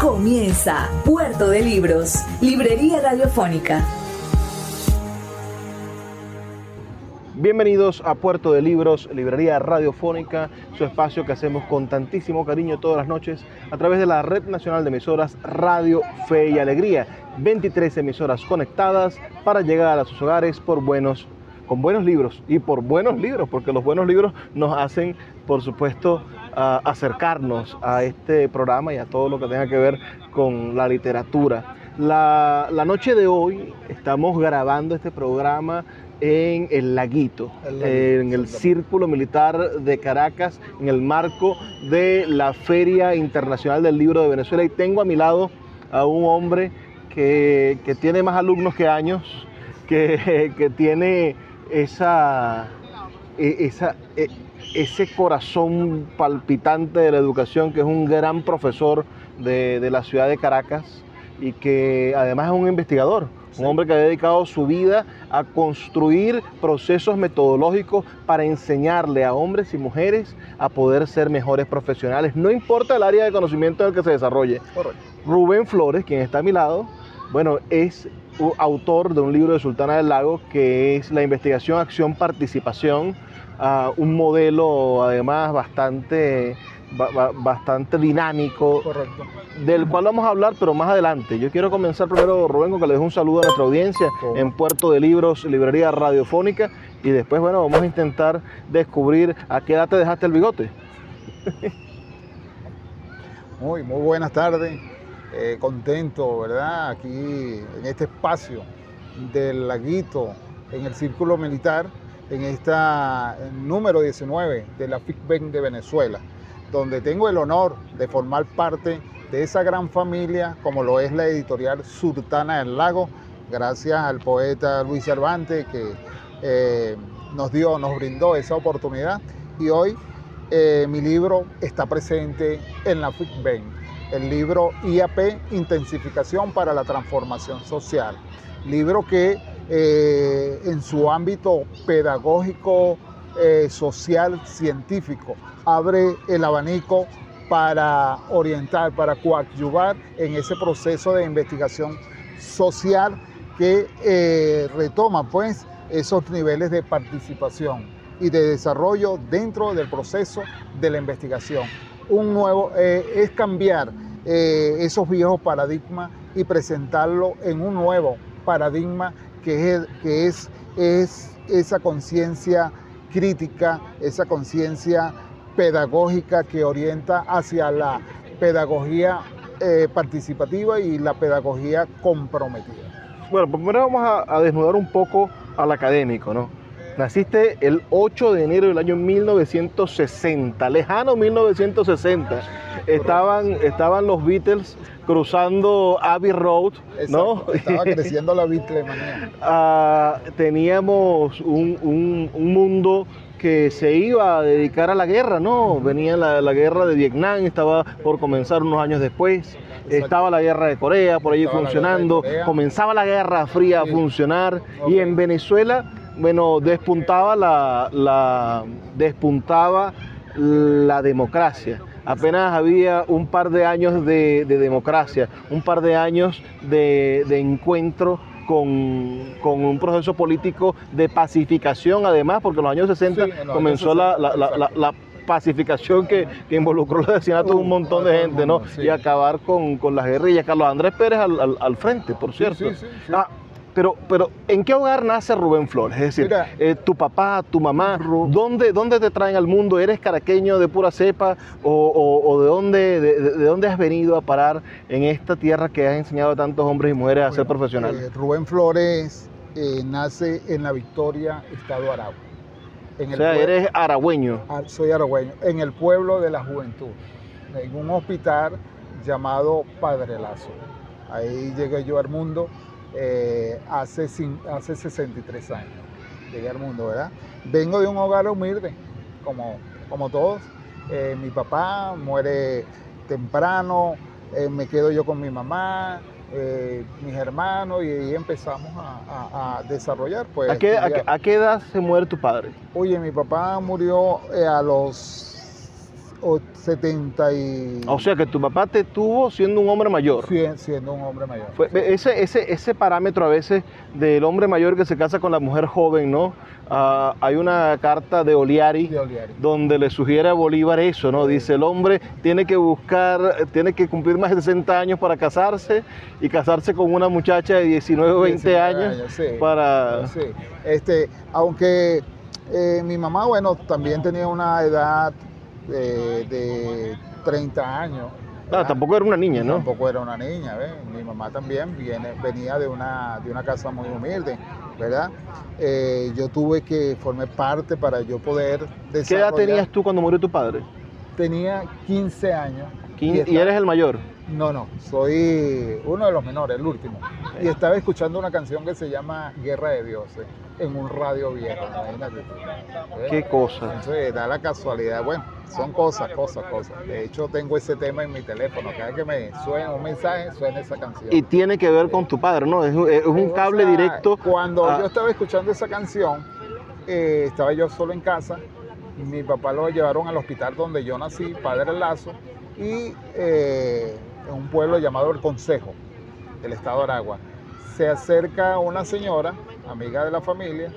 Comienza Puerto de Libros, Librería Radiofónica. Bienvenidos a Puerto de Libros, Librería Radiofónica, su espacio que hacemos con tantísimo cariño todas las noches a través de la Red Nacional de Emisoras Radio Fe y Alegría. 23 emisoras conectadas para llegar a sus hogares por buenos con buenos libros y por buenos libros, porque los buenos libros nos hacen, por supuesto, acercarnos a este programa y a todo lo que tenga que ver con la literatura. La, la, noche de hoy estamos grabando este programa en el Laguito, el Laguito en el Círculo Militar de Caracas, en el marco de la Feria Internacional del Libro de Venezuela. Y tengo a mi lado a un hombre que, que tiene más alumnos que años, que, que tiene esa, e, esa, e, ese corazón palpitante de la educación, que es un gran profesor de, de la ciudad de Caracas y que además es un investigador, un hombre que ha dedicado su vida a construir procesos metodológicos para enseñarle a hombres y mujeres a poder ser mejores profesionales, no importa el área de conocimiento en el que se desarrolle. Correcto. Rubén Flores, quien está a mi lado, bueno, es autor de un libro de Sultana del Lago que es la investigación, acción, participación, uh, un modelo además bastante, bastante dinámico, Correcto. del cual vamos a hablar, pero más adelante. Yo quiero comenzar primero, Rubén, con que le dejo un saludo a nuestra audiencia en Puerto de Libros, Librería Radiofónica, y después, bueno, vamos a intentar descubrir a qué edad te dejaste el bigote. Muy, muy buenas tardes. Eh, contento, ¿verdad? Aquí en este espacio del laguito, en el círculo militar, en esta número 19 de la FICBEN de Venezuela, donde tengo el honor de formar parte de esa gran familia como lo es la editorial Sultana del Lago, gracias al poeta Luis Cervantes que eh, nos dio, nos brindó esa oportunidad y hoy eh, mi libro está presente en la FICBEN el libro IAP, Intensificación para la Transformación Social. Libro que eh, en su ámbito pedagógico, eh, social, científico, abre el abanico para orientar, para coadyuvar en ese proceso de investigación social que eh, retoma pues esos niveles de participación y de desarrollo dentro del proceso de la investigación. Un nuevo, es cambiar esos viejos paradigmas y presentarlo en un nuevo paradigma que es, que es, es esa conciencia crítica, esa conciencia pedagógica que orienta hacia la pedagogía eh, participativa y la pedagogía comprometida. Bueno, pues primero vamos a, a desnudar un poco al académico, ¿no? Naciste el 8 de enero del año 1960, lejano 1960. Estaban, estaban los Beatles cruzando Abbey Road, ¿no? Estaba creciendo la Beatles, ah, teníamos un, un, un, mundo que se iba a dedicar a la guerra, ¿no? Venía la, la, guerra de Vietnam, estaba por comenzar unos años después. Estaba la guerra de Corea por allí estaba funcionando, la comenzaba la guerra fría sí. a funcionar okay. y en Venezuela bueno, despuntaba la, la, despuntaba la democracia. Apenas había un par de años de, de democracia, un par de años de, de encuentro con, con, un proceso político de pacificación, además, porque en los años 60 sí, en los comenzó años 60, la, la, la, pacificación que, que involucró los asesinatos de un montón de gente, ¿no? Sí. Y acabar con, con las guerrillas. Carlos Andrés Pérez al, al- al frente, por cierto. sí, sí, sí. Ah, pero, pero, ¿en qué hogar nace Rubén Flores? Es decir, Mira. eh, tu papá, tu mamá, ¿dónde, ¿dónde te traen al mundo? ¿Eres caraqueño de pura cepa? ¿O, o- o de, dónde, de, de- de dónde has venido a parar en esta tierra que has enseñado a tantos hombres y mujeres a ser profesionales? eh, Rubén Flores eh, nace en La Victoria, Estado Aragua. En o sea, eres aragüeño. Ah, Soy aragüeño, en el pueblo de la juventud, en un hospital llamado Padre Lazo. Ahí llegué yo al mundo eh, hace, hace 63 años. Llegué al mundo, ¿verdad? Vengo de un hogar humilde, como, como todos. Eh, mi papá muere temprano, eh, me quedo yo con mi mamá, eh, mis hermanos, y ahí empezamos a, a- a desarrollar. Pues, ¿A qué, a, edad se muere tu padre? Oye, mi papá murió a los o- 70 y... O sea, que tu papá te tuvo siendo un hombre mayor. Siendo un hombre mayor. Fue- ese, ese, ese parámetro a veces del hombre mayor que se casa con la mujer joven, ¿no? Ah, hay una carta de Oliari De Oliari. donde le sugiere a Bolívar eso, ¿no? Dice, el hombre tiene que buscar, tiene que cumplir más de 60 años para casarse y casarse con una muchacha de 19 o 20 19 años sí. para... Este, aunque eh, mi mamá, bueno, también tenía una edad de, de 30 años. Ah, tampoco era una niña, ¿no? Tampoco era una niña, ¿ves? Mi mamá también viene, venía de una, de una casa muy humilde, ¿verdad? Eh, yo tuve que formar parte para yo poder ¿Qué edad desarrollar- tenías tú cuando murió tu padre? Tenía 15 años. Y eres el mayor. No, no, soy uno de los menores, el último. Y estaba escuchando una canción que se llama Guerra de Dioses en un radio viejo, imagínate. Qué cosa. Entonces da la casualidad, bueno, son cosas, cosas, cosas. De hecho tengo ese tema en mi teléfono, cada vez que me suena un mensaje, suena esa canción. Y tiene que ver con tu padre, ¿no? Es, un- es un O cable sea, directo. Cuando a- yo estaba escuchando esa canción, eh, estaba yo solo en casa. Mi papá lo llevaron al hospital donde yo nací, Padre Lazo, y eh, en un pueblo llamado El Consejo, del estado de Aragua. Se acerca una señora, amiga de la familia,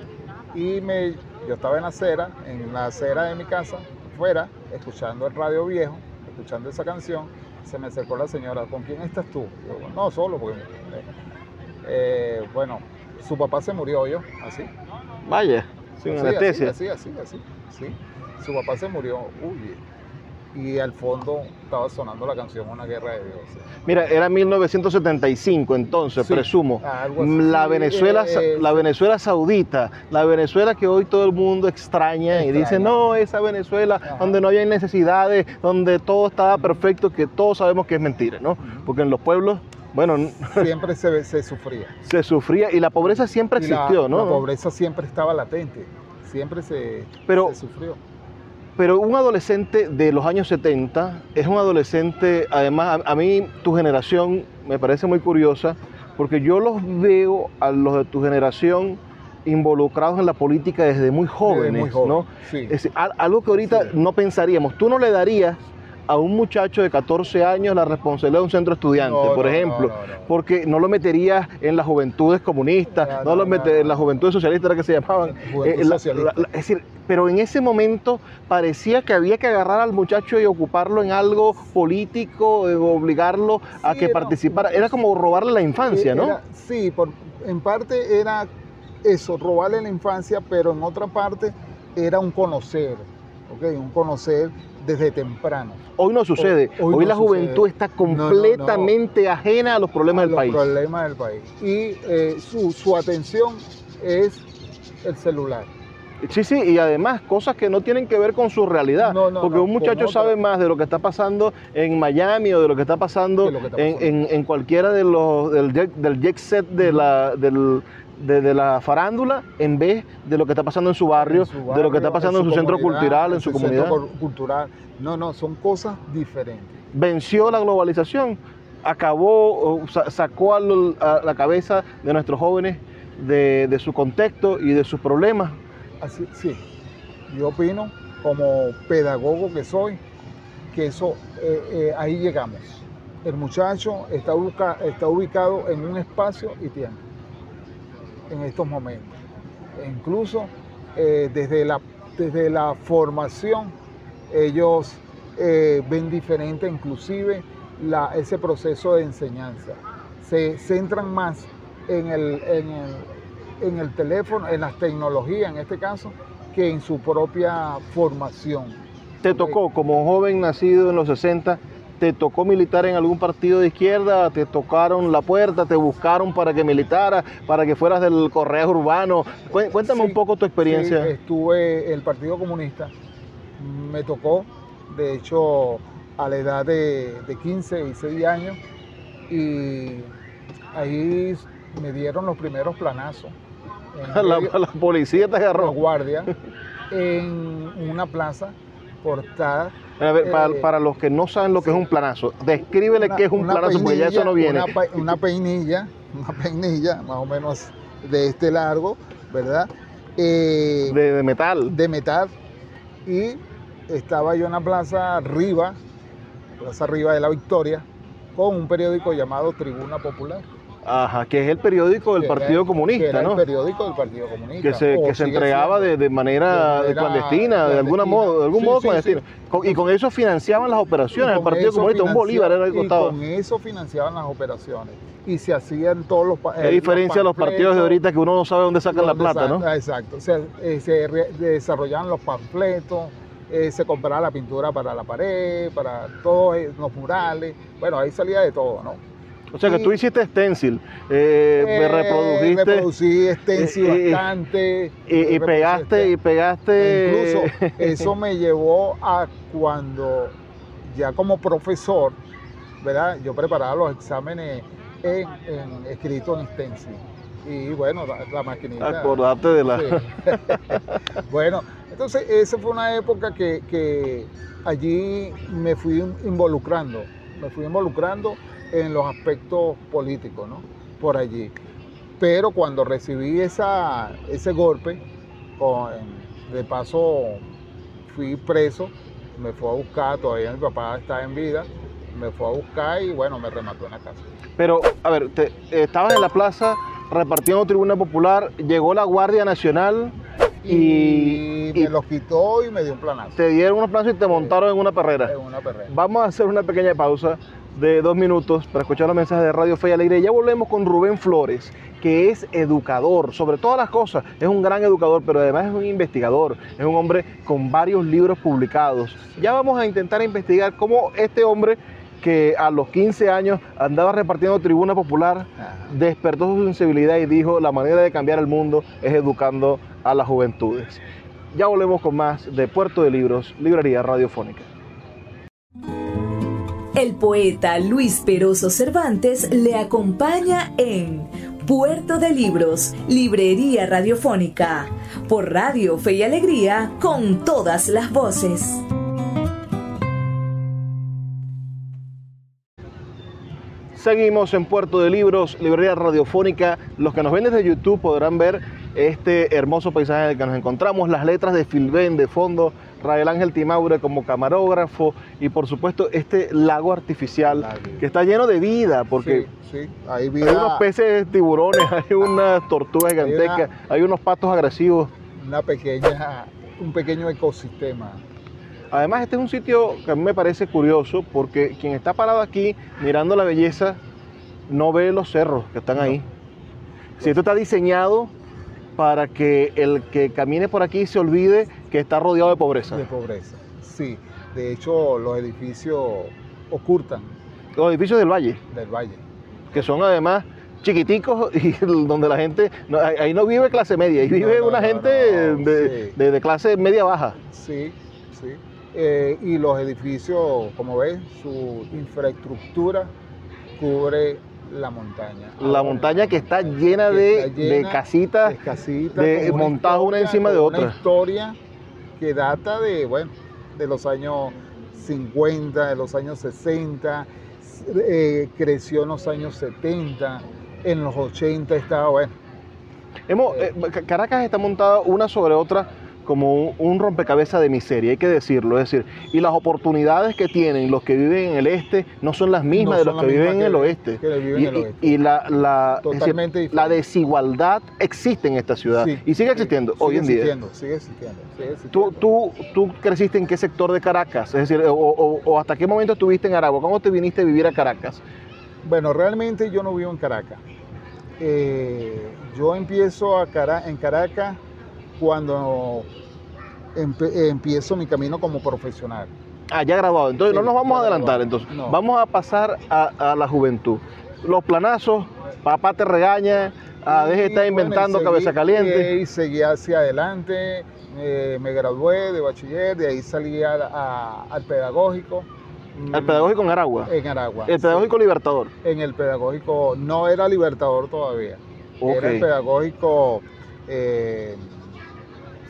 y me, yo estaba en la acera, en la acera de mi casa, fuera, escuchando el radio viejo, escuchando esa canción. Se me acercó la señora, ¿con quién estás tú? Yo, no, solo, porque eh, bueno, su papá se murió yo, así. Vaya, sin Así, anestesia. Así, así, así, así, sí. Su papá se murió, uy, y al fondo estaba sonando la canción Una guerra de dioses. Mira, era 1975 entonces, Sí, presumo. La Venezuela, Eh, la sí. Venezuela saudita, la Venezuela que hoy todo el mundo extraña, y dice, no, esa Venezuela Ajá. donde no había necesidades, donde todo estaba perfecto, que todos sabemos que es mentira, ¿no? Porque en los pueblos, bueno, Siempre se, se sufría. se sufría y la pobreza siempre la- existió, ¿no? La pobreza siempre estaba latente, siempre se, Pero- se sufrió. Pero un adolescente de los años 70 es un adolescente, además a, a mí tu generación me parece muy curiosa, porque yo los veo a los de tu generación involucrados en la política desde muy jóvenes, muy joven, ¿no? sí. Es algo que ahorita Sí. no pensaríamos. Tú no le darías a un muchacho de 14 años la responsabilidad de un centro estudiante, No, por no, ejemplo, no, no, no. porque no lo meterías en las juventudes comunistas, No, no, no, lo no, meterías en no. las juventudes socialistas era que se llamaban. Eh, la- socialista. la- la- es decir, pero en ese momento parecía que había que agarrar al muchacho y ocuparlo en algo político, eh, obligarlo a que participara. Era como robarle la infancia, ¿no? Era- sí, por- en parte era eso, robarle la infancia, pero en otra parte era un conocer, ¿ok? Un conocer desde temprano. Hoy no sucede. Hoy, Hoy no la juventud está No, no, no. completamente ajena a los problemas a del los país. problemas del país. Y eh, su, su atención es el celular. Sí, sí, y además cosas que no tienen que ver con su realidad. No, no, porque no, un muchacho sabe más de lo que está pasando en Miami o de lo que está pasando, que está en, pasando. en- en cualquiera de los del jet, del jet set de la, del- de, de la farándula en vez de lo que está pasando en su barrio, En su de lo que está pasando en su, centro cultural, en su, comunidad. cultural. No, no, son cosas diferentes. Venció la globalización, acabó, sacó a la cabeza de nuestros jóvenes de, de su contexto y de sus problemas. Así, sí, yo opino como pedagogo que soy, que eso, eh, eh, ahí llegamos. El muchacho está, ubica- está ubicado en un espacio y tiempo, en estos momentos. E incluso eh, desde, la, desde la formación ellos ven diferente inclusive ese proceso de enseñanza. Se centran más en el, en el teléfono, en las tecnologías en este caso, que en su propia formación. ¿Te tocó como joven nacido en los 60? ¿Te tocó militar en algún partido de izquierda? ¿Te tocaron la puerta? ¿Te buscaron para que militara? ¿Para que fueras del correo urbano? Cuéntame un poco tu experiencia. Sí, estuve en el Partido Comunista. Me tocó, de hecho, a la edad de, 15 y 6 años. Y ahí me dieron los primeros planazos. La, la, policía te agarró. La guardia en una plaza portada. Eh, para, los que no saben lo que es un planazo, descríbele qué es un planazo, porque ya eso no viene. Una, peinilla, una peinilla más o menos de este largo, ¿verdad? Eh, de, metal. De metal. Y estaba yo en la plaza arriba, plaza arriba de la Victoria, con un periódico llamado Tribuna Popular. Ajá, que es el periódico del Partido Comunista, ¿no? El periódico del Partido Comunista. Que se, que se entregaba de, manera clandestina, de alguna modo, de algún modo clandestino. y con eso financiaban las operaciones, el Partido Comunista, un bolívar era el costado. Y con eso financiaban las operaciones. Y se hacían todos los. Qué diferencia a los partidos de ahorita que uno no sabe dónde sacan la plata, ¿no? Exacto. Se, eh, se desarrollaban los panfletos. Eh, se compraba la pintura para la pared, para todos eh, los murales, bueno, ahí salía de todo, ¿no? O sea que tú hiciste stencil, eh, me eh, reprodujiste. Reproducí stencil bastante. Y, pegaste, y pegaste. incluso eso me llevó a cuando ya como profesor, ¿verdad? Yo preparaba los exámenes en, escrito en stencil. Y bueno, la, maquinita. Acordate de la. bueno, entonces esa fue una época que, que allí me fui involucrando. Me fui involucrando en los aspectos políticos, ¿no? Por allí. Pero cuando recibí esa, ese golpe, de paso fui preso, me fue a buscar, todavía mi papá está en vida, me fue a buscar y bueno, me remató en la casa. Pero, a ver, te, estabas en la plaza repartiendo tribuna popular, llegó la Guardia Nacional y, me los quitó y me dio un planazo. Te dieron unos plazos y te montaron en una perrera. En una perrera. Vamos a hacer una pequeña pausa de dos minutos para escuchar los mensajes de Radio Fe y Alegría. Ya volvemos con Rubén Flores, que es educador, sobre todas las cosas. Es un gran educador, pero además es un investigador. Es un hombre con varios libros publicados. Ya vamos a intentar investigar cómo este hombre que a los 15 años andaba repartiendo tribuna popular, despertó su sensibilidad y dijo, la manera de cambiar el mundo es educando a las juventudes. Ya volvemos con más de Puerto de Libros, Librería Radiofónica. El poeta Luis Peroso Cervantes le acompaña en Puerto de Libros, Librería Radiofónica, por Radio Fe y Alegría, con todas las voces. Seguimos en Puerto de Libros, Librería Radiofónica. Los que nos ven desde YouTube podrán ver este hermoso paisaje en el que nos encontramos, las letras de Filben de fondo, Rael Ángel Timaure como camarógrafo y por supuesto este lago artificial que está lleno de vida porque Hay, unos peces tiburones, hay unas tortugas gigantescas, hay, unos patos agresivos. Una pequeña, un pequeño ecosistema. Además este es un sitio que a mí me parece curioso porque quien está parado aquí mirando la belleza no ve los cerros que están ahí. Si esto está diseñado para que el que camine por aquí se olvide que está rodeado de pobreza. De pobreza, sí. De hecho, los edificios ocultan. Los edificios del valle. Del valle. Que son además chiquiticos y donde la gente, ahí no vive clase media, ahí vive una gente de, clase media baja. Sí, sí. Eh, y los edificios, como ves, su infraestructura cubre la montaña. La montaña que está llena, de, casitas, de montadas una, encima de otra. Una historia que data de, bueno, de los años 50, de los años 60, eh, creció en los años 70, en los 80 estaba, bueno. Hemos, eh, Caracas está montada una sobre otra como un, rompecabezas de miseria, hay que decirlo. Es decir, y las oportunidades que tienen los que viven en el este no son las mismas No de los que viven en el oeste. que viven y, en el y- oeste. y la, la, decir, Totalmente la desigualdad existe en esta ciudad Sí, y sigue existiendo sigue hoy en día. existiendo, Sigue existiendo, ¿Tú, tú, ¿Tú creciste en qué sector de Caracas? Es decir, o, o- o hasta qué momento estuviste en Aragua? ¿Cómo te viniste a vivir a Caracas? Bueno, realmente yo no vivo en Caracas. Eh, yo empiezo a Cara- en Caracas cuando empe- empiezo mi camino como profesional. Ah, ya graduado. Entonces Sí, no nos vamos a adelantar. Entonces No. vamos a pasar a, a la juventud. Los planazos, papá te regaña, ah, deje de estar bueno, inventando seguí- cabeza caliente. Y seguí hacia adelante, eh, me gradué de bachiller, de ahí salí a- a- al pedagógico. Al pedagógico en Aragua. En Aragua. El sí. pedagógico libertador. En el pedagógico, no era libertador todavía. Ok. Era el pedagógico eh,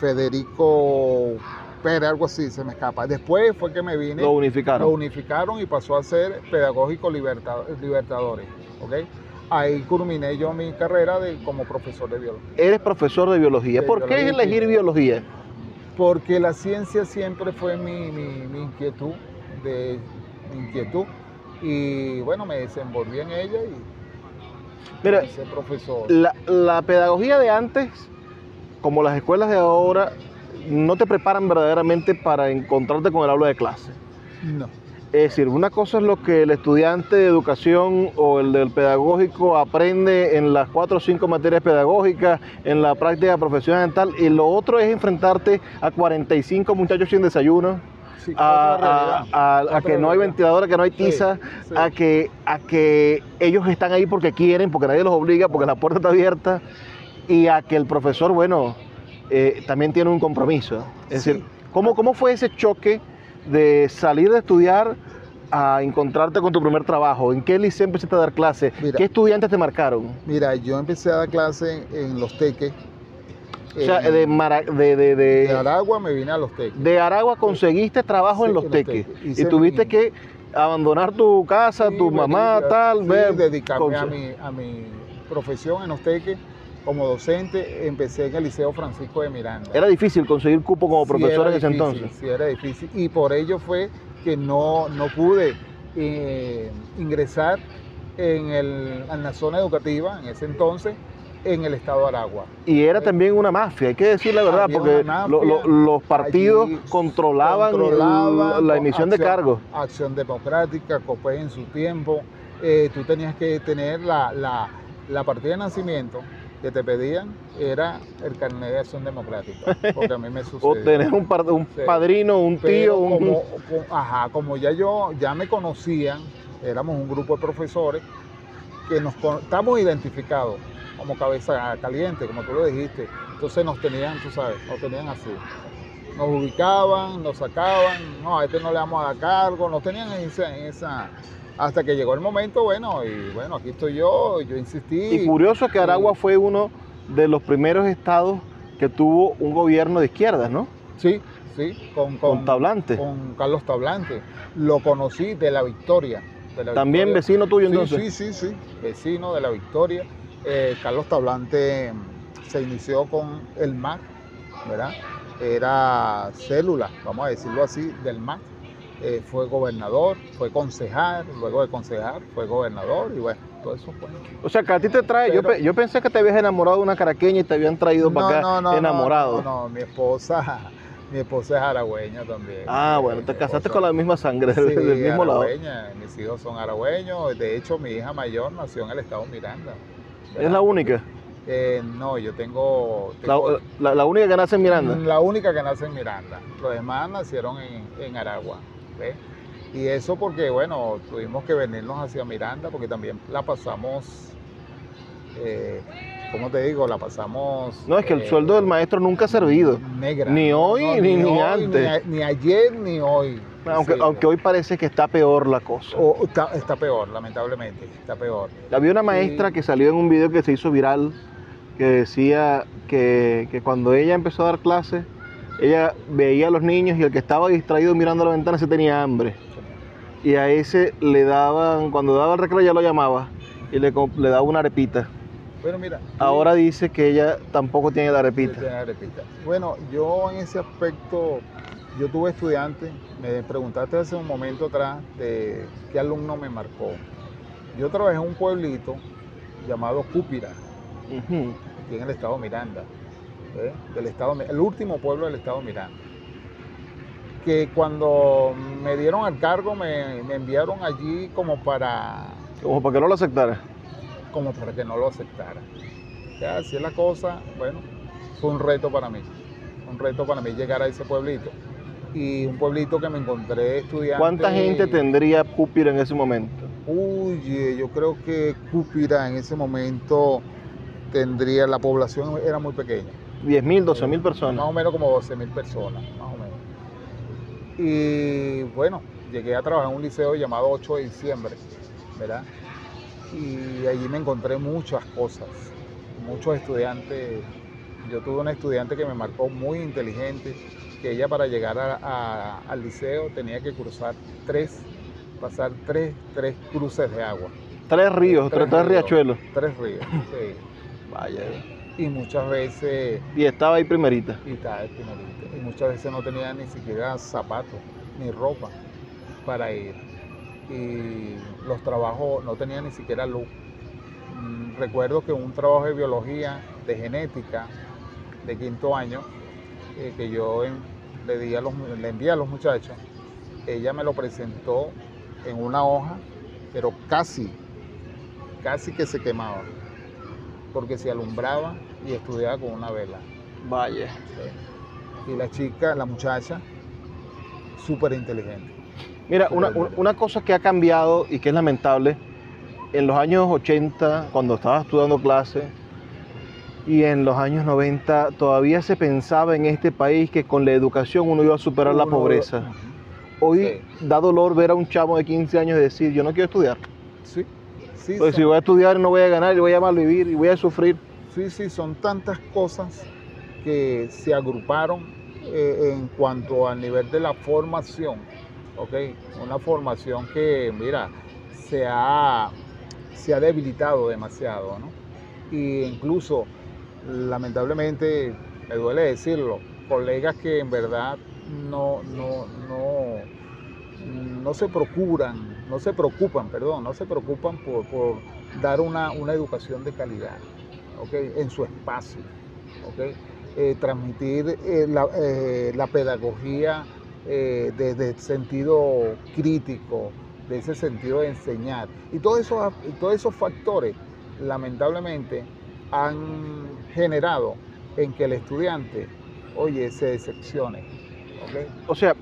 Federico Pérez, algo así, se me escapa. Después fue que me vine, Lo unificaron. lo unificaron y pasó a ser pedagógico liberta- libertadores. ¿ok? Ahí culminé yo mi carrera de, como profesor de biología. Eres profesor de biología. De ¿Por qué biología elegir biología? Porque la ciencia siempre fue mi, mi- mi inquietud, de, mi inquietud. Y bueno, me desenvolví en ella y Mira, profesor. la, la pedagogía de antes, como las escuelas de ahora, no te preparan verdaderamente para encontrarte con el aula de clase. No. Es decir, una cosa es lo que el estudiante de educación o el del pedagógico aprende en las cuatro o cinco materias pedagógicas, en la práctica profesional tal, y lo otro es enfrentarte a 45 muchachos sin desayuno, Sí, a, que no hay realidad. ventilador, a que no hay Sí, tiza, sí. a, que, a que ellos están ahí porque quieren, porque nadie los obliga, porque la puerta está abierta, y a que el profesor, bueno, eh, también tiene un compromiso. Es Sí. decir, ¿cómo, ¿cómo fue ese choque de salir de estudiar a encontrarte con tu primer trabajo? ¿En qué liceo empezaste a dar clase? Mira. ¿Qué estudiantes te marcaron? Mira, yo empecé a dar clase en Los Teques. O sea, En- de, Mara- de, de, de- Aragua me vine a Los Teques. de Aragua conseguiste trabajo Sí, en Los Teques y tuviste mi- que abandonar tu casa, Sí, tu mamá, tal, sí, ver, dedicarme a mi, a mi profesión en Los Teques como docente. Empecé en el Liceo Francisco de Miranda. Era difícil conseguir cupo como Sí, profesor era en ese entonces. Sí, era difícil. Y por ello fue que no, no pude eh, ingresar en, el, en la zona educativa en ese entonces en el estado de Aragua. Y era también una mafia, hay que decir la verdad, porque lo- lo- los partidos controlaban, controlaban la emisión de cargos. Acción Democrática, COPE en su tiempo. eh, tú tenías que tener la, la, la partida de nacimiento que te pedían, era el carnet de Acción Democrática. Porque a mí me sucedió. O tener un, par- un Sí. padrino, un tío, un... como, ajá, como ya yo, ya me conocían, éramos un grupo de profesores que nos estamos identificados como cabeza caliente, como tú lo dijiste. Entonces nos tenían, tú sabes, nos tenían así. Nos ubicaban, nos sacaban, no, a este no le vamos a dar cargo, nos tenían en esa, en esa- hasta que llegó el momento, bueno, y bueno, aquí estoy yo, yo insistí. Y curioso que Aragua fue uno de los primeros estados que tuvo un gobierno de izquierdas, ¿no? Sí, sí, con, Con Tablante. Con Carlos Tablante. Lo conocí de la Victoria. de la También Victoria. vecino tuyo Sí, entonces. Sí, sí, sí, vecino de la Victoria. Eh, Carlos Tablante se inició con el MAC, ¿verdad? Era célula, vamos a decirlo así, del MAC. Eh, fue gobernador, fue concejal, luego de concejal fue gobernador y bueno, todo eso fue. O sea, que a ti te trae, yo, pe- yo pensé que te habías enamorado de una caraqueña y te habían traído para acá enamorado. No, no, mi esposa, mi esposa es aragüeña también. Ah, Eh, bueno, te mi casaste esposa- con la misma sangre Sí, del mismo lado. mis hijos son aragüeños, de hecho mi hija mayor nació en el estado Miranda. Es la única, Eh, no, yo tengo... la, la- la única que nace en Miranda. La única que nace en Miranda. Los demás nacieron en, en Aragua. Y eso porque, bueno, tuvimos que venirnos hacia Miranda porque también la pasamos, eh, ¿cómo te digo? La pasamos... No, es que el eh, sueldo del maestro nunca ha servido. Negra. Ni hoy, ni- ni antes. a- Ni, ayer, ni hoy. Aunque, Sí, aunque hoy parece que está peor la cosa. o- está, está peor, lamentablemente, está peor. Había una maestra que salió en un video que se hizo viral que decía que, que cuando ella empezó a dar clases, ella veía a los niños y el que estaba distraído mirando a la ventana se tenía hambre. Y a ese le daban, cuando daba el recreo ya lo llamaba y le, daba una arepita. Bueno, mira. Ahora dice que ella tampoco tiene la repita. Tiene la repita. Bueno, yo en ese aspecto, yo tuve estudiantes, me preguntaste hace un momento atrás de qué alumno me marcó. Yo trabajé en un pueblito llamado Cúpira, aquí en el estado Miranda, ¿eh? del estado, el último pueblo del estado Miranda. Que cuando me dieron al cargo me, me enviaron allí como para, Como para que no lo aceptara. como para que no lo aceptara. Así es la cosa, bueno, fue un reto para mí, un reto para mí llegar a ese pueblito. Y un pueblito que me encontré estudiando. ¿Cuánta gente tendría Cúpira en ese momento? Uy, yo creo que Cúpira en ese momento tendría, la población era muy pequeña. 10 mil, 12 mil Más personas. o menos como 12 mil personas, más o menos. Y bueno, llegué a trabajar en un liceo llamado 8 de diciembre, ¿verdad? Y allí me encontré muchas cosas, muchos estudiantes. Yo tuve una estudiante que me marcó muy inteligente, que ella para llegar a- a- al liceo tenía que cruzar tres, pasar tres, tres cruces de agua. Tres ríos, tres, tres riachuelos. Tres ríos, sí. Vaya. Y muchas veces Y estaba ahí primerita. y tal, primerito. Y muchas veces no tenía ni siquiera zapatos ni ropa para ir. Y los trabajos no tenía ni siquiera luz. Mm, Recuerdo que un trabajo de biología, de genética, de quinto año, eh, que yo en- le, di a los, le envié a los muchachos, ella me lo presentó en una hoja, pero casi, casi que se quemaba, porque se alumbraba y estudiaba con una vela. Vaya. Y la chica, la muchacha, súper inteligente. Mira, una, una- cosa que ha cambiado y que es lamentable, en los años 80, cuando estaba estudiando clase, y en los años 90, todavía se pensaba en este país que con la educación uno iba a superar la pobreza. Hoy da dolor ver a un chamo de 15 años decir, yo no quiero estudiar. Sí, sí, Porque si voy a estudiar no voy a ganar y voy a malvivir y voy a sufrir. sí, sí, son tantas cosas que se agruparon eh, en cuanto al nivel de la formación. ¿ok? Una formación que, mira, se ha, se ha debilitado demasiado, ¿no? Y incluso, lamentablemente, me duele decirlo, colegas que en verdad no, no, no, no se procuran, no se preocupan, perdón, no se preocupan por, dar una, una educación de calidad, ¿ok? En su espacio. Eh, transmitir eh, la, eh, la pedagogía desde el sentido crítico, de ese sentido de enseñar. Y todos esos, todos esos factores, lamentablemente, han generado en que el estudiante, oye, se decepcione. ¿ok? O sea,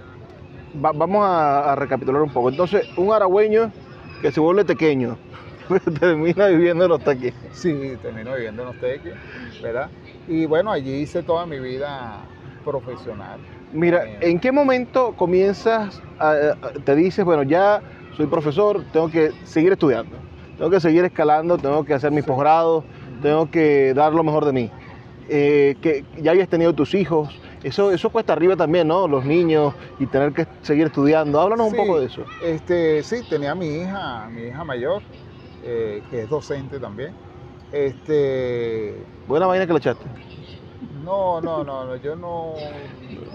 va- vamos a, a recapitular un poco. Entonces, un aragüeño que se vuelve pequeño, termina viviendo en los taquis. Sí, termino viviendo en los teques, ¿verdad? Y bueno, allí hice toda mi vida profesional. Mira, ¿en qué momento comienzas, a- a- te dices, bueno, ya soy profesor, tengo que seguir estudiando, tengo que seguir escalando, tengo que hacer mis posgrados, tengo que dar lo mejor de mí? Eh, que ya hayas tenido tus hijos, eso, eso cuesta arriba también, ¿no? Los niños y tener que seguir estudiando. Háblanos un poco de eso. Este, sí, tenía a mi hija, mi hija mayor, eh, que es docente también. Este, Buena vaina que le echaste. no, no, no, no, yo no.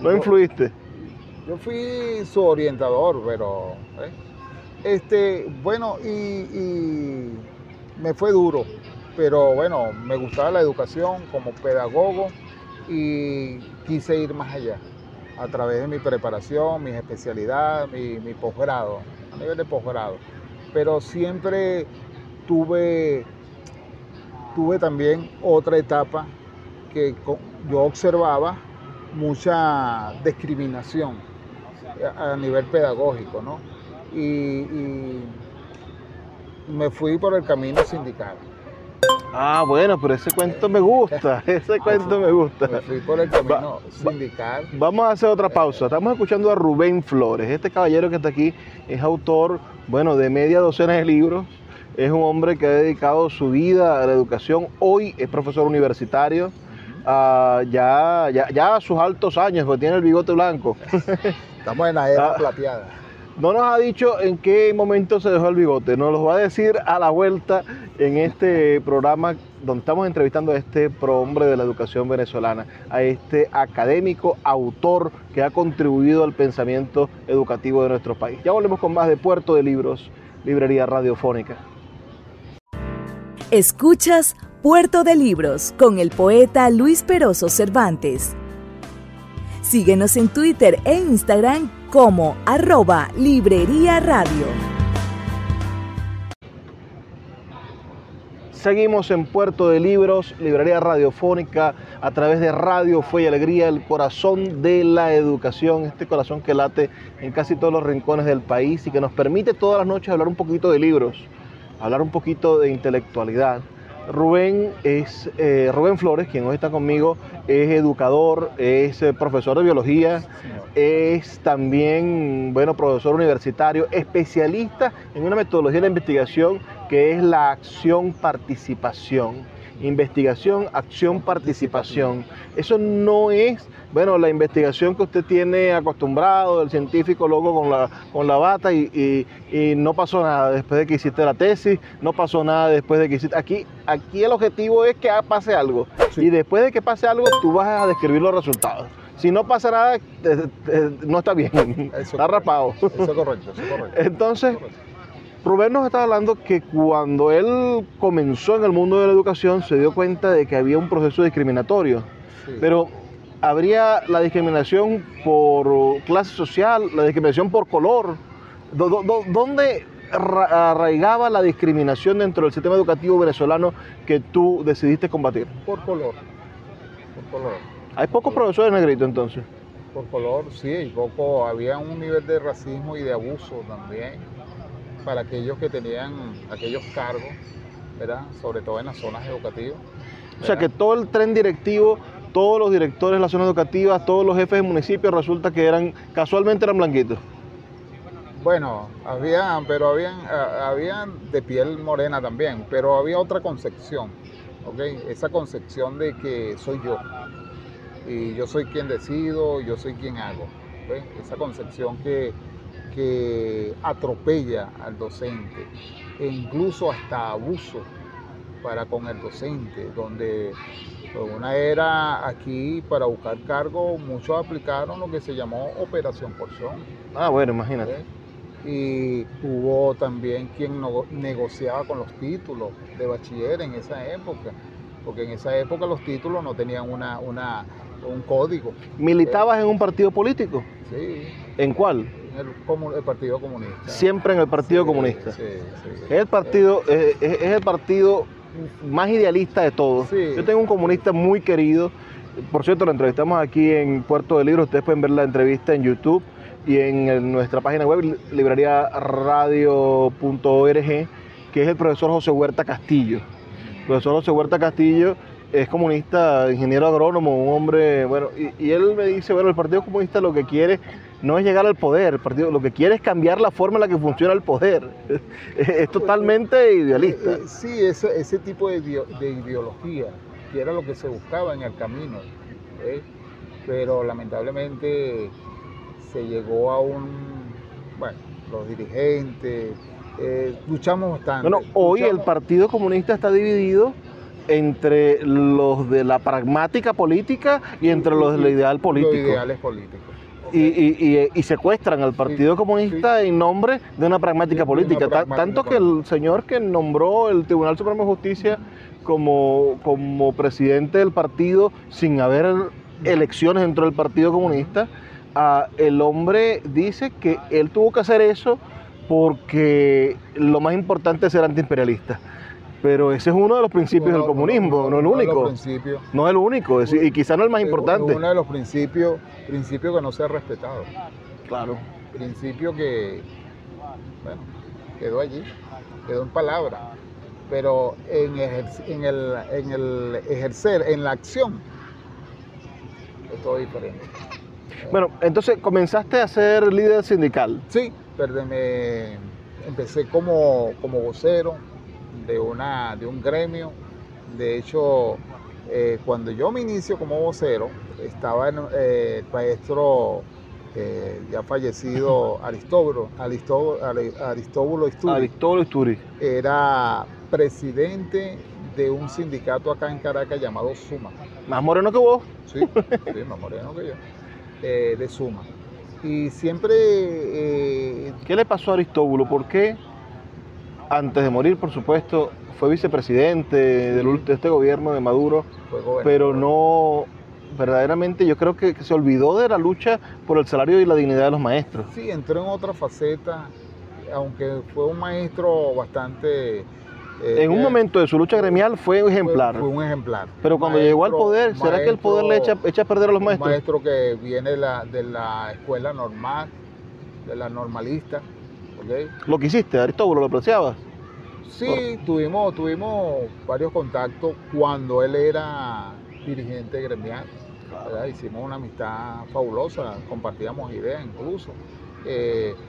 No influiste. Yo fui su orientador, pero. ¿eh? Este, bueno, y, y me fue duro, pero bueno, me gustaba la educación como pedagogo y quise ir más allá a través de mi preparación, mis especialidades, mi, posgrado, a nivel de posgrado. Pero siempre tuve, tuve también otra etapa que yo observaba mucha discriminación a nivel pedagógico, ¿no? Y me fui por el camino sindical. Ah, bueno, pero ese cuento me gusta, ese cuento me gusta. Me fui por el camino sindical. Vamos a hacer otra pausa. Estamos escuchando a Rubén Flores. Este caballero que está aquí es autor, bueno, de media docena de libros. Es un hombre que ha dedicado su vida a la educación. Hoy es profesor universitario. Ah, ya, ya, ya a sus altos años, porque tiene el bigote blanco. Estamos en la era Ah. plateada. No nos ha dicho en qué momento se dejó el bigote. Nos lo va a decir a la vuelta en este programa donde estamos entrevistando a este prohombre de la educación venezolana, a este académico, autor que ha contribuido al pensamiento educativo de nuestro país. Ya volvemos con más de Puerto de Libros, Librería Radiofónica. Escuchas Puerto de Libros con el poeta Luis Peroso Cervantes. Síguenos en Twitter e Instagram como arroba Librería Radio. Seguimos en Puerto de Libros, Librería Radiofónica, a través de Radio Fe y Alegría, el corazón de la educación, este corazón que late en casi todos los rincones del país y que nos permite todas las noches hablar un poquito de libros, hablar un poquito de intelectualidad, Rubén es eh, Rubén Flores, quien hoy está conmigo, es educador, es eh, profesor de biología, es también, bueno, profesor universitario, especialista en una metodología de investigación que es la acción participación investigación, acción, participación. Eso no es, bueno, la investigación que usted tiene acostumbrado, del científico loco con la, con la bata y, no pasó nada después de que hiciste la tesis, no pasó nada después de que hiciste... Aquí, aquí el objetivo es que pase algo y después de que pase algo tú vas a describir los resultados. Si no pasa nada, no está bien, está rapado. Eso es correcto, eso es correcto. Entonces... Rubén nos estaba hablando que cuando él comenzó en el mundo de la educación se dio cuenta de que había un proceso discriminatorio. Pero habría la discriminación por clase social, la discriminación por color. ¿Dónde arraigaba la discriminación dentro del sistema educativo venezolano que tú decidiste combatir? Por color. Por color. ¿Hay pocos profesores negritos entonces? Por color, sí, poco. Había un nivel de racismo y de abuso también para aquellos que tenían aquellos cargos, ¿verdad? Sobre todo en las zonas educativas. O sea que todo el tren directivo, todos los directores de las zonas educativas, todos los jefes de municipios, resulta que eran, casualmente eran blanquitos. Bueno, habían, pero habían, habían de piel morena también, pero había otra concepción, ¿ok? Esa concepción de que soy yo, y yo soy quien decido, yo soy quien hago. Esa concepción que, que atropella al docente e incluso hasta abuso para con el docente, donde pues, una era aquí para buscar cargo, muchos aplicaron lo que se llamó operación porción. Ah, bueno, imagínate. Y hubo también quien negociaba con los títulos de bachiller en esa época, porque en esa época los títulos no tenían una, una un código. ¿Militabas en un partido político? Sí. ¿En cuál? El, Partido Comunista. Siempre en el Partido Comunista. Sí, es, el partido, es, el partido más idealista de todos. Yo tengo un comunista muy querido. Por cierto, lo entrevistamos aquí en Puerto de Libros. Ustedes pueden ver la entrevista en YouTube y en nuestra página web, librariaradio.org, que es el profesor José Huerta Castillo. El profesor José Huerta Castillo es comunista, ingeniero agrónomo, un hombre, bueno, y, y, él me dice, bueno, el Partido Comunista lo que quiere no es llegar al poder, el partido lo que quiere es cambiar la forma en la que funciona el poder. Es, totalmente idealista. Eh, sí, ese, ese tipo de, ideología, que era lo que se buscaba en el camino, ¿eh? pero lamentablemente se llegó a un, bueno, los dirigentes, eh, luchamos bastante. Bueno, hoy el Partido Comunista está dividido entre los de la pragmática política y entre los del ideal político. Los ideales políticos y, secuestran al Partido Comunista en nombre de una pragmática política. tanto que el señor que nombró el Tribunal Supremo de Justicia como, como presidente del partido sin haber elecciones dentro del Partido Comunista, el hombre dice que él tuvo que hacer eso porque lo más importante es ser antiimperialista. Pero ese es uno de los principios del comunismo, no, el único. No es el único, y quizá no el más importante. Uno de los principios, principio que no se ha respetado. Claro. Principio que, bueno, quedó allí, quedó en palabras. Pero en, en, el, en el ejercer, en la acción, es todo diferente. Bueno, entonces comenzaste a ser líder sindical. Sí, pero me empecé como, como vocero, de, una, de un gremio. De hecho, eh, cuando yo me inicio como vocero, estaba en, eh, el maestro eh, ya fallecido Aristóbulo, Aristóbulo, Aristóbulo. Era presidente de un sindicato acá en Caracas llamado Suma. Más moreno que vos. Sí, sí más moreno que yo. De Suma. Y siempre... ¿Qué le pasó a Aristóbulo? ¿Por qué, antes de morir, por supuesto, fue vicepresidente del de este gobierno de Maduro, pero no, verdaderamente yo creo que, se olvidó de la lucha por el salario y la dignidad de los maestros. Sí, entró en otra faceta, aunque fue un maestro bastante... eh, En un que momento de su lucha gremial fue ejemplar, Fue, un ejemplar. pero cuando llegó al poder, ¿será que el poder le echa, a perder a los Un maestros? maestro que viene de la, de la escuela normal, de la normalista. ¿Ok? Lo que hiciste, Aristóbulo, lo apreciabas. Sí, tuvimos, tuvimos varios contactos cuando él era dirigente gremial. Hicimos una amistad fabulosa, compartíamos ideas incluso. Eh,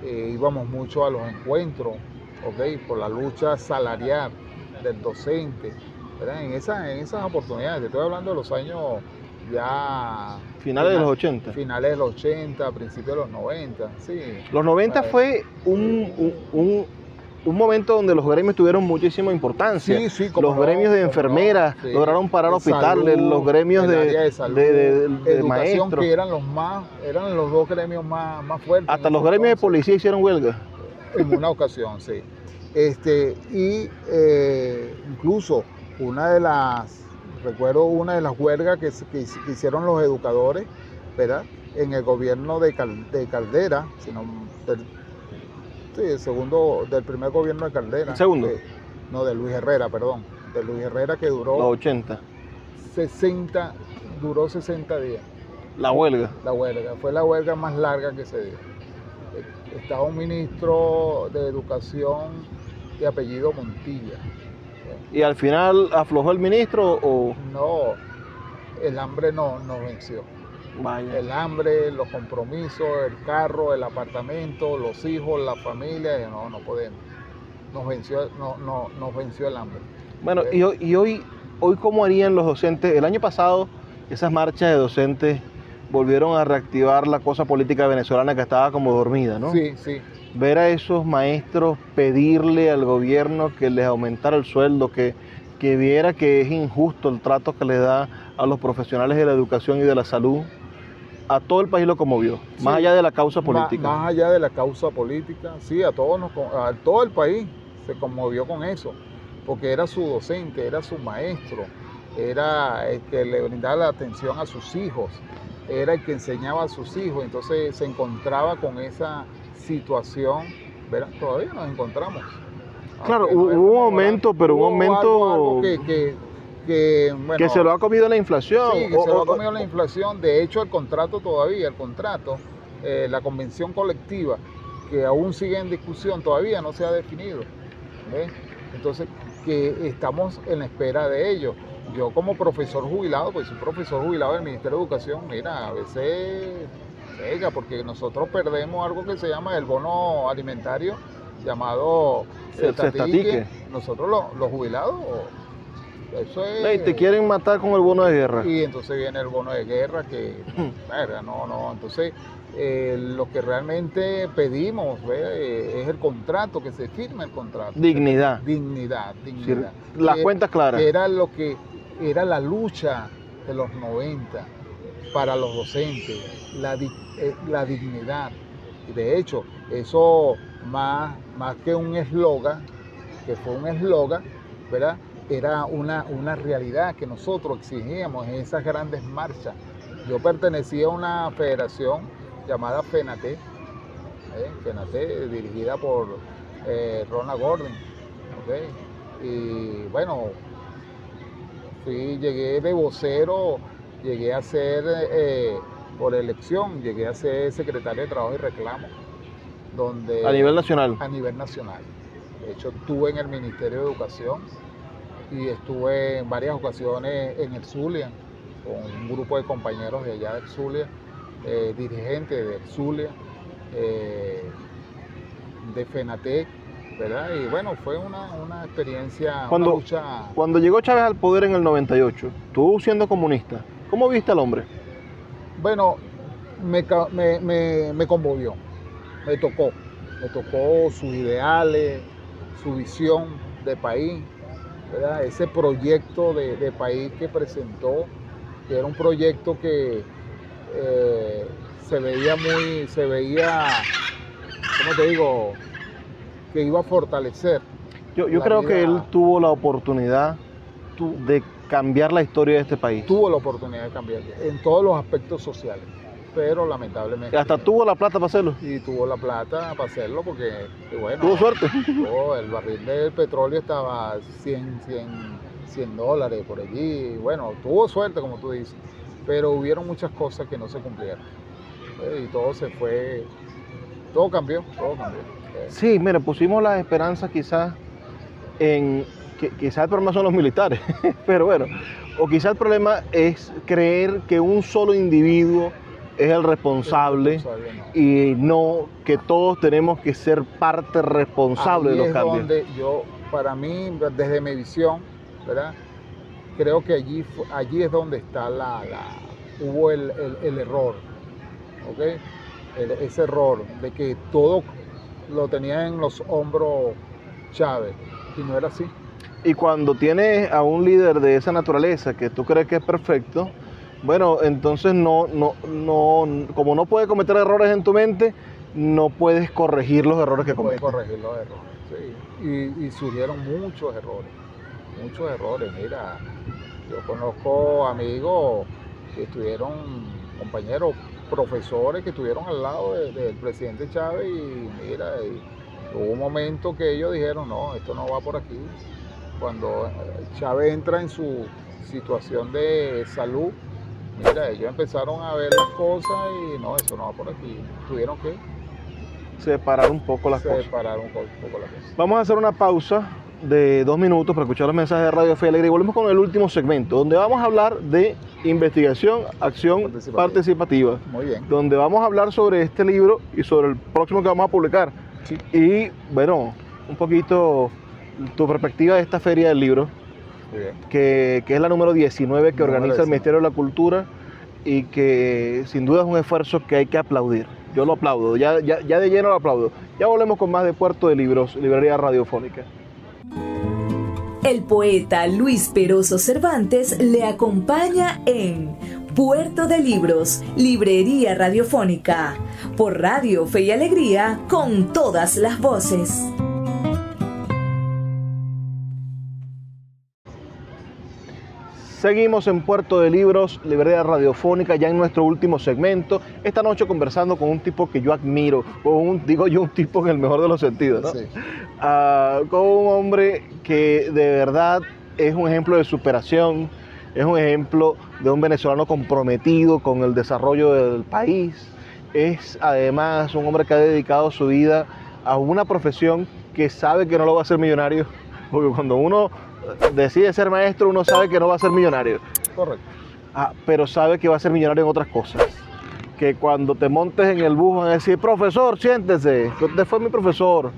eh, íbamos mucho a los encuentros, ¿ok? por la lucha salarial del docente. ¿verdad? En, esa- en esas oportunidades, te estoy hablando de los años ya Finales de los 80. finales de los 80, principios de los 90, sí. Los 90 Bueno. fue un, un- un- un momento donde los gremios tuvieron muchísima importancia. Sí, sí, los no, gremios de no, enfermeras sí. lograron parar hospitales, salud, los gremios de, de salud, de- de- maestros. que eran los más, eran los dos gremios más, más fuertes. Hasta los gremios de policía hicieron huelga. En una ocasión, sí. Este, y eh, incluso una de las, recuerdo una de las huelgas que, hicieron los educadores, ¿verdad? En el gobierno de, Cal- de Caldera, sino del, sí, el segundo, del primer gobierno de Caldera. ¿El segundo? Eh, no, de Luis Herrera, perdón. De Luis Herrera que duró Los 80. 60, duró 60 días La huelga. la huelga. Fue la huelga más larga que se dio. Eh, Estaba un ministro de educación de apellido Montilla. Y al final aflojó el ministro o. No, el hambre no nos venció. Vaya. El hambre, los compromisos, el carro, el apartamento, los hijos, la familia, no, no podemos. Nos venció, no, no, nos venció el hambre. Bueno, y, hoy- y hoy, hoy, ¿cómo harían los docentes? El año pasado, esas marchas de docentes volvieron a reactivar la cosa política venezolana que estaba como dormida, ¿no? Sí, sí. Ver a esos maestros pedirle al gobierno que les aumentara el sueldo, que, que viera que es injusto el trato que le da a los profesionales de la educación y de la salud, a todo el país lo conmovió, más allá de la causa política. Más, allá de la causa política, sí, a todos nos, a todo el país se conmovió con eso, porque era su docente, era su maestro, era el que le brindaba la atención a sus hijos, era el que enseñaba a sus hijos, entonces se encontraba con esa situación, ¿verdad? todavía nos encontramos. Claro, hubo- un momento, pero un algo que, que- que, bueno, que se lo ha comido la inflación. Sí, que o- se lo o- ha comido la inflación. De hecho, el contrato todavía, el contrato, eh, la convención colectiva, que aún sigue en discusión, todavía no se ha definido. ¿ves? Entonces, que estamos en la espera de ello. Yo como profesor jubilado, pues soy profesor jubilado del Ministerio de Educación, mira, a veces pega, porque nosotros perdemos algo que se llama el bono alimentario, llamado El cestatique. Nosotros los, los jubilados, eso es... Te quieren matar con el bono de guerra. Y entonces viene el bono de guerra que, verga, no, no, entonces eh, lo que realmente pedimos. Eh, es el contrato, que se firme el contrato. Dignidad. Dignidad, Sí, dignidad. las Que- cuentas claras. era lo que era la lucha de los 90 para los docentes, la, eh, la dignidad. De hecho, eso más, más que un eslogan, que fue un eslogan, ¿verdad? Era una, una realidad que nosotros exigíamos en esas grandes marchas. Yo pertenecía a una federación llamada FENATE, ¿eh? FENATE, dirigida por eh, Rona Gordon. ¿ok? Y bueno, fui, llegué de vocero, llegué a ser, por elección, llegué a ser secretario de Trabajo y Reclamo, donde, A nivel nacional. a nivel nacional. De hecho, estuve en el Ministerio de Educación y estuve en varias ocasiones en el Zulia, con un grupo de compañeros de allá del Zulia, eh, dirigentes del Zulia, eh, de FENATEC, ¿verdad? Y bueno, fue una, una experiencia, Cuando- una lucha... Cuando llegó Chávez al poder en el 98, tú siendo comunista, ¿cómo viste al hombre? Bueno, me, me, me- me conmovió, me tocó, me tocó sus ideales, su visión, de país, ese proyecto de, país que presentó, que era un proyecto que eh, se veía muy, se veía, ¿cómo te digo? Que iba a fortalecer. Yo, creo que él tuvo la oportunidad de cambiar la historia de este país. Tuvo la oportunidad de cambiar en todos los aspectos sociales pero lamentablemente. Hasta tuvo la plata para hacerlo. Y tuvo la plata para hacerlo porque, bueno. Tuvo suerte. el barril del petróleo estaba 100, 100, 100 dólares por allí. Bueno, tuvo suerte, como tú dices, pero hubieron muchas cosas que no se cumplieron. Eh, y todo se fue, todo cambió, todo cambió. Sí, mire, pusimos las esperanzas quizás en, que, quizás el problema son los militares, pero bueno, o quizás el problema es creer que un solo individuo es el responsable, y no que todos tenemos que ser parte responsable de los cambios. Donde yo, para mí, desde mi visión, ¿verdad? creo que allí, allí es donde está la, hubo el, error, ¿ok? ese error de que todo lo tenía en los hombros Chávez y no era así. Y cuando tienes a un líder de esa naturaleza que tú crees que es perfecto, bueno, entonces no, no, no, como no puedes cometer errores en tu mente, no puedes corregir los errores que cometes. Puedes corregir los errores, sí. Y, surgieron muchos errores, muchos errores. Mira, yo conozco amigos que estuvieron, compañeros, profesores que estuvieron al lado del presidente Chávez y mira, hubo un momento que ellos dijeron, no, esto no va por aquí. Cuando Chávez entra en su situación de salud, Mira, ellos empezaron a ver las cosas y no, eso no va por aquí. Tuvieron que separar un poco las cosas. Separar un poco, las cosas. Vamos a hacer una pausa de dos minutos para escuchar los mensajes de Radio Fe Alegre y volvemos con el último segmento, donde vamos a hablar de investigación, acción participativa. Muy bien. Donde vamos a hablar sobre este libro y sobre el próximo que vamos a publicar. Sí. Y bueno, un poquito tu perspectiva de esta feria del libro que, es la número 19 que organiza el Ministerio de la Cultura y que sin duda es un esfuerzo que hay que aplaudir. Yo lo aplaudo, ya, ya, ya de lleno lo aplaudo. Ya volvemos con más de Puerto de Libros, Librería Radiofónica. El poeta Luis Peroso Cervantes le acompaña en Puerto de Libros, Librería Radiofónica, por Radio Fe y Alegría, con todas las voces. Seguimos en Puerto de Libros, librería radiofónica, ya en nuestro último segmento. Esta noche conversando con un tipo que yo admiro, con un, digo yo, un tipo en el mejor de los sentidos, ¿no? Ah, con un hombre que de verdad es un ejemplo de superación, es un ejemplo de un venezolano comprometido con el desarrollo del país. Es además un hombre que ha dedicado su vida a una profesión que sabe que no lo va a hacer millonario, porque cuando uno decide ser maestro, uno sabe que no va a ser millonario. Correcto. Ah, pero sabe que va a ser millonario en otras cosas. Que cuando te montes en el bus van a decir, profesor, siéntese, usted fue mi profesor.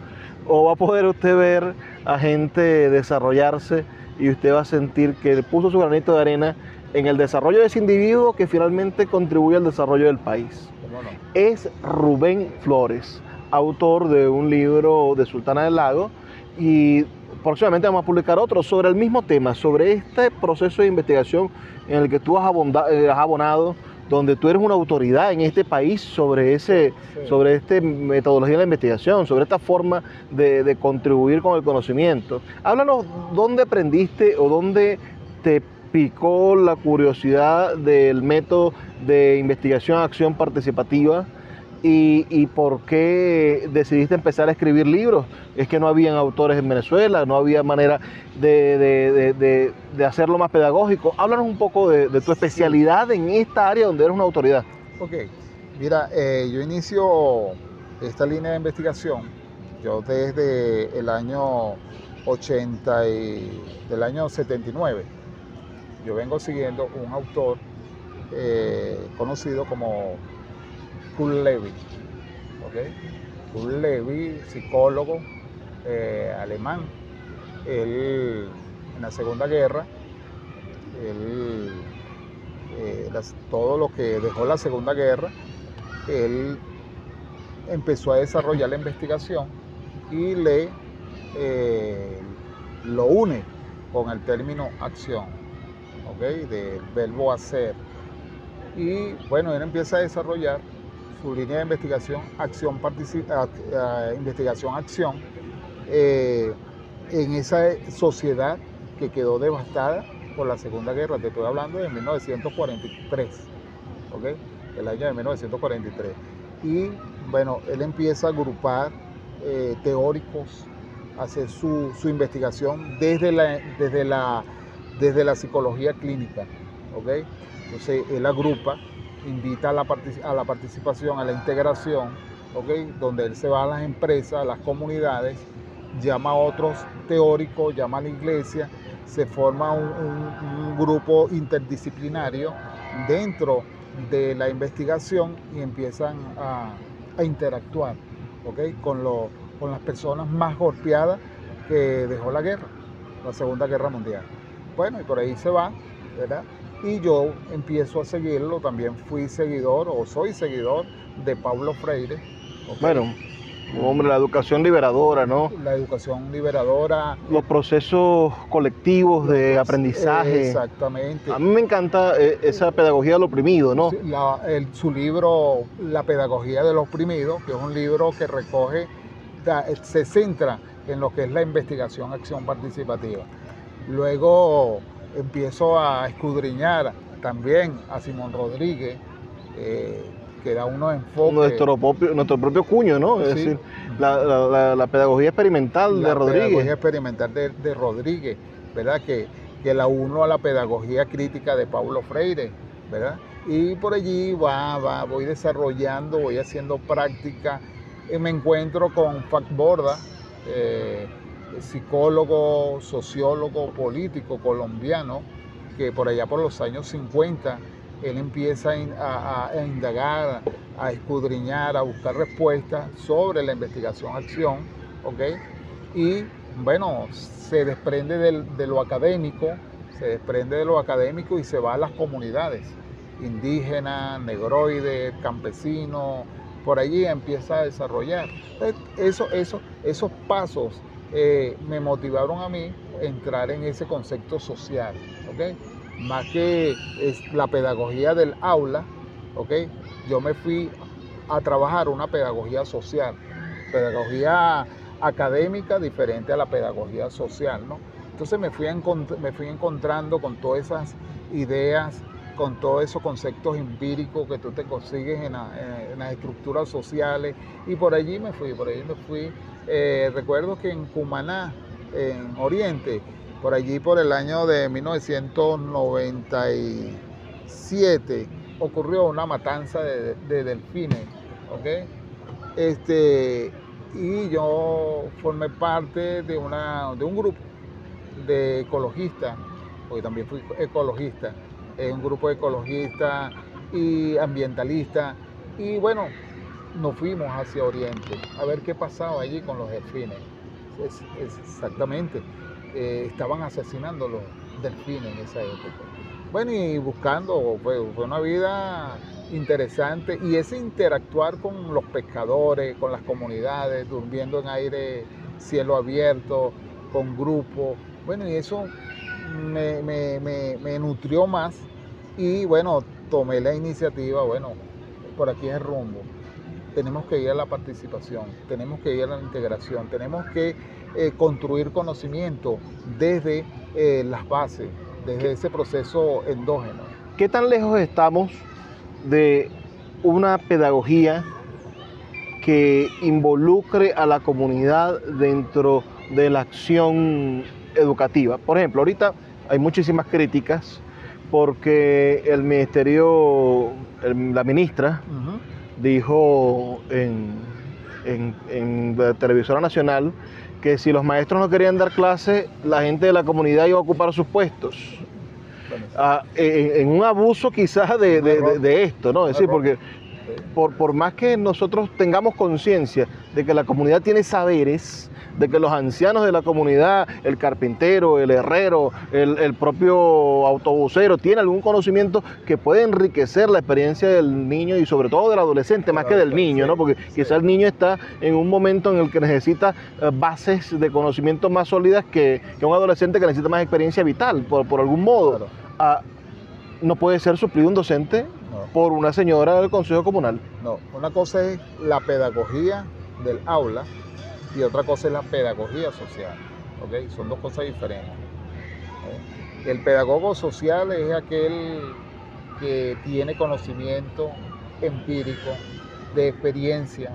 O va a poder usted ver a gente desarrollarse y usted va a sentir que puso su granito de arena en el desarrollo de ese individuo que finalmente contribuye al desarrollo del país. Es Rubén Flores, autor de un libro de Sultana del Lago y próximamente vamos a publicar otro sobre el mismo tema, sobre este proceso de investigación en el que tú has, eh, abonado, donde tú eres una autoridad en este país sobre ese, sobre esta metodología de la investigación, sobre esta forma de, contribuir con el conocimiento. Háblanos dónde aprendiste o dónde te picó la curiosidad del método de investigación acción participativa y, por qué decidiste empezar a escribir libros. Es que no habían autores en Venezuela, no había manera de, hacerlo más pedagógico. Háblanos un poco de, tu especialidad en esta área donde eres una autoridad. Ok, mira, eh, yo inicio esta línea de investigación, yo desde el año 80 y del año 79, yo vengo siguiendo un autor eh, conocido como Kurt Levy. ¿okay? Psicólogo eh, alemán. Él, en la Segunda Guerra, él, eh, todo lo que dejó la Segunda Guerra, él empezó a desarrollar la investigación y le, eh, lo une con el término acción, ¿ok? Del verbo hacer. Y bueno, él empieza a desarrollar su línea de investigación, acción, investigación, acción, eh, en esa sociedad que quedó devastada por la Segunda Guerra. Te estoy hablando de 1943, ¿ok? El año de 1943. Y bueno, él empieza a agrupar eh, teóricos, hacer su, investigación desde la, desde, la, desde la psicología clínica, ¿ok? Entonces él agrupa, invita a la, a la participación, a la integración. Donde él se va a las empresas, a las comunidades, llama a otros teóricos, llama a la iglesia, se forma un, grupo interdisciplinario dentro de la investigación y empiezan a, interactuar con, con las personas más golpeadas que dejó la guerra, la Segunda Guerra Mundial. Bueno, y por ahí se va, ¿verdad? Y yo empiezo a seguirlo, también fui seguidor o soy seguidor de Pablo Freire. Bueno, Hombre, la educación liberadora, ¿no? La educación liberadora. Los procesos colectivos de aprendizaje. Exactamente. A mí me encanta eh, esa pedagogía del oprimido, ¿no? su libro La pedagogía del oprimido, que es un libro que recoge, se centra en lo que es la investigación, acción participativa. Luego empiezo a escudriñar también a Simón Rodríguez. Eh, que da unos enfoques. Nuestro propio, nuestro propio cuño, ¿no? Es decir, la, pedagogía experimental de Rodríguez. La pedagogía experimental de, Rodríguez, ¿verdad? Que, que la uno a la pedagogía crítica de Paulo Freire, ¿verdad? Y por allí va, va, voy desarrollando, voy haciendo práctica. Y me encuentro con Fac Borda, eh, psicólogo, sociólogo, político colombiano, que por allá por los años 50 él empieza a, indagar, a escudriñar, a buscar respuestas sobre la investigación-acción, ¿ok? Y bueno, se desprende de lo académico, se desprende de lo académico y se va a las comunidades, indígenas, negroides, campesinos, por allí empieza a desarrollar. Eso, esos pasos eh, me motivaron a mí entrar en ese concepto social, ¿ok? más que la pedagogía del aula, ¿ok? Yo me fui a trabajar una pedagogía social, pedagogía académica diferente a la pedagogía social, ¿no? Entonces me fui, me fui encontrando con todas esas ideas, con todos esos conceptos empíricos que tú te consigues en, las estructuras sociales y por allí me fui, por allí me fui. Eh, recuerdo que en Cumaná, en Oriente, por allí por el año de 1997 ocurrió una matanza de, delfines, ¿ok? Este, y yo formé parte de, una, de un grupo de ecologistas, porque también fui ecologista, un grupo de ecologistas y ambientalistas, y bueno, nos fuimos hacia Oriente a ver qué pasaba allí con los delfines. exactamente. Eh, estaban asesinando los delfines en esa época. Bueno, y buscando, fue, una vida interesante y ese interactuar con los pescadores, con las comunidades, durmiendo en aire, cielo abierto, con grupos. Bueno, y eso me, me, nutrió más y bueno, tomé la iniciativa, bueno, por aquí es el rumbo. Tenemos que ir a la participación, tenemos que ir a la integración, tenemos que eh, construir conocimiento desde eh, las bases, desde ese proceso endógeno. ¿Qué tan lejos estamos de una pedagogía que involucre a la comunidad dentro de la acción educativa? Por ejemplo, ahorita hay muchísimas críticas porque el ministerio, la ministra, dijo en, en la televisora nacional que si los maestros no querían dar clase, la gente de la comunidad iba a ocupar sus puestos. Ah, en, un abuso quizás de, esto, ¿no? Es decir, porque por, por más que nosotros tengamos conciencia de que la comunidad tiene saberes, de que los ancianos de la comunidad, el carpintero, el herrero, el, propio autobusero, tienen algún conocimiento que puede enriquecer la experiencia del niño y sobre todo del adolescente, más que del niño, ¿no? Porque quizá el niño está en un momento en el que necesita eh, bases de conocimiento más sólidas que, un adolescente que necesita más experiencia vital, por, algún modo. Ah, no puede ser suplido un docente por una señora del Consejo Comunal. No, una cosa es la pedagogía del aula y otra cosa es la pedagogía social. ¿okay? Son dos cosas diferentes. ¿eh? El pedagogo social es aquel que tiene conocimiento empírico de experiencias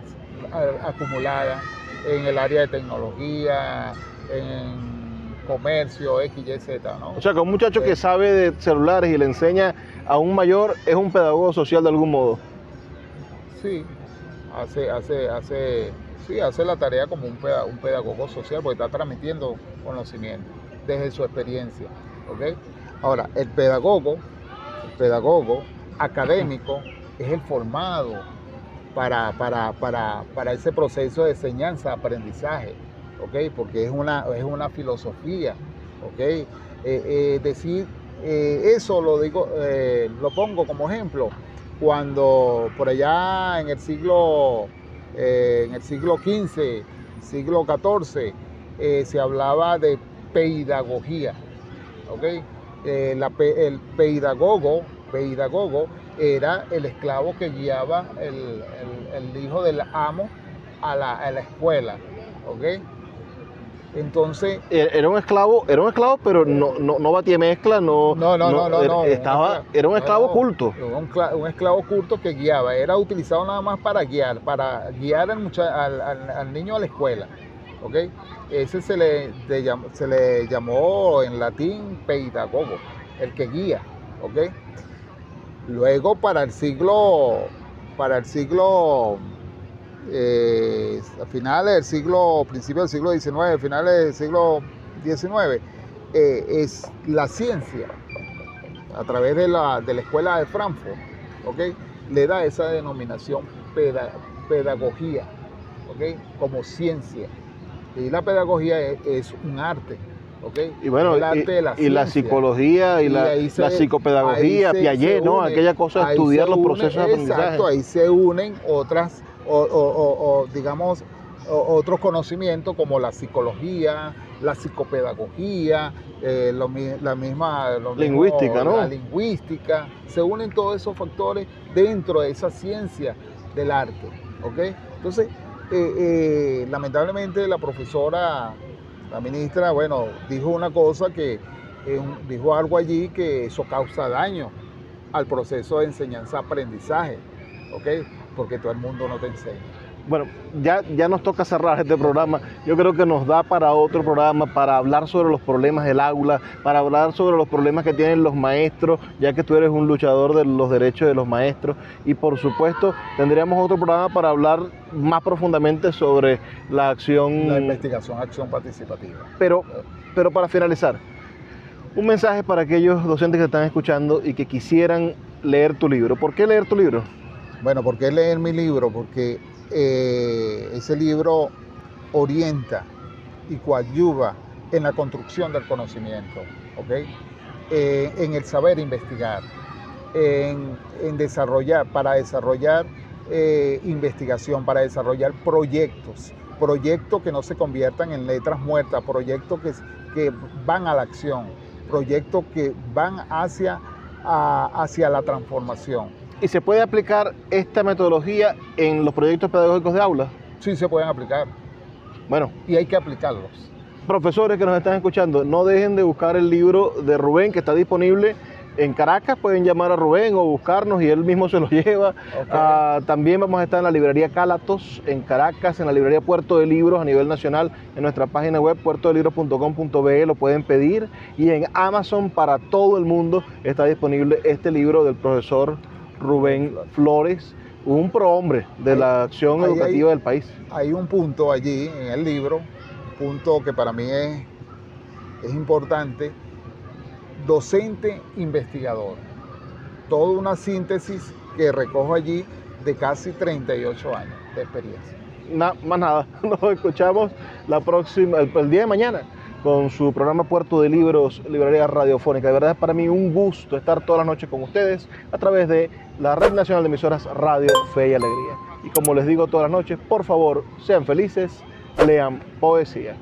acumuladas en el área de tecnología, en comercio, X, Y, Z. ¿no? O sea, que un muchacho que sabe de celulares y le enseña a un mayor es un pedagogo social de algún modo. Sí, hace, hace, hace Sí, hace la tarea como un, pedagogo social porque está transmitiendo conocimiento desde su experiencia. Ahora, el pedagogo, el pedagogo académico es el formado para, para, ese proceso de enseñanza-aprendizaje, porque es una, es una filosofía. Eh, eh, decir eh, eso lo digo, lo pongo como ejemplo cuando por allá en el siglo eh, en el siglo XV, siglo XIV, eh, se hablaba de pedagogía. ¿okay? Eh, el pedagogo, pedagogo era el esclavo que guiaba el, hijo del amo a la, a la escuela. ¿okay? Entonces. Era un esclavo, era un esclavo, pero no, no, no batía mezcla, no. No, no, no, no. estaba, era un esclavo oculto. Un, esclavo oculto que guiaba. Era utilizado nada más para guiar, para guiar al, al, niño a la escuela. ¿Ok? Ese se le, se le llamó en latín pedagogo, el que guía. ¿Ok? Luego para el siglo. Para el siglo eh, finales del siglo, principios del siglo XIX, finales del siglo XIX, eh, es la ciencia, a través de la, de la escuela de Frankfurt, ¿okay? le da esa denominación pedagogía, ¿okay? como ciencia. Y la pedagogía es, un arte. ¿okay? Y bueno, la y, la psicología y, la, psicopedagogía, Piaget, ¿no? Aquella cosa de estudiar los procesos de aprendizaje. Exacto, ahí se unen otras o, digamos otros conocimientos como la psicología, la psicopedagogía, eh, la misma lingüística, ¿no? La lingüística, se unen todos esos factores dentro de esa ciencia del arte, ¿ok? Entonces, eh, eh, lamentablemente la profesora, la ministra, bueno, dijo una cosa que, dijo algo allí que eso causa daño al proceso de enseñanza-aprendizaje, ¿ok? porque todo el mundo no te enseña. Bueno, ya, ya nos toca cerrar este programa. Yo creo que nos da para otro programa, para hablar sobre los problemas del aula, para hablar sobre los problemas que tienen los maestros, ya que tú eres un luchador de los derechos de los maestros. Y por supuesto, tendríamos otro programa para hablar más profundamente sobre la acción... La investigación, acción participativa. Pero, pero para finalizar, un mensaje para aquellos docentes que están escuchando y que quisieran leer tu libro. ¿Por qué leer tu libro? Bueno, ¿por qué leer mi libro? Porque eh, ese libro orienta y coadyuva en la construcción del conocimiento. Eh, en el saber investigar, en, desarrollar, para desarrollar eh, investigación, para desarrollar proyectos, proyectos que no se conviertan en letras muertas, proyectos que, que van a la acción, proyectos que van hacia, hacia la transformación. ¿Y se puede aplicar esta metodología en los proyectos pedagógicos de aula? Sí, se pueden aplicar. Bueno. Y hay que aplicarlos. Profesores que nos están escuchando, no dejen de buscar el libro de Rubén que está disponible en Caracas. Pueden llamar a Rubén o buscarnos y él mismo se lo lleva. Ah, también vamos a estar en la librería Cálatos en Caracas, en la librería Puerto de Libros a nivel nacional, en nuestra página web puertodelibros.com.be lo pueden pedir. Y en Amazon para todo el mundo está disponible este libro del profesor Rubén Flores, un prohombre de la acción educativa del país. Hay un punto allí en el libro, un punto que para mí es, es importante, docente investigador. Toda una síntesis que recojo allí de casi 38 años de experiencia. más nada, nos escuchamos la próxima, el, día de mañana con su programa Puerto de Libros, Librería Radiofónica. De verdad es para mí un gusto estar toda la noche con ustedes a través de la Red Nacional de Emisoras Radio Fe y Alegría. Y como les digo todas las noches, por favor, sean felices, lean poesía.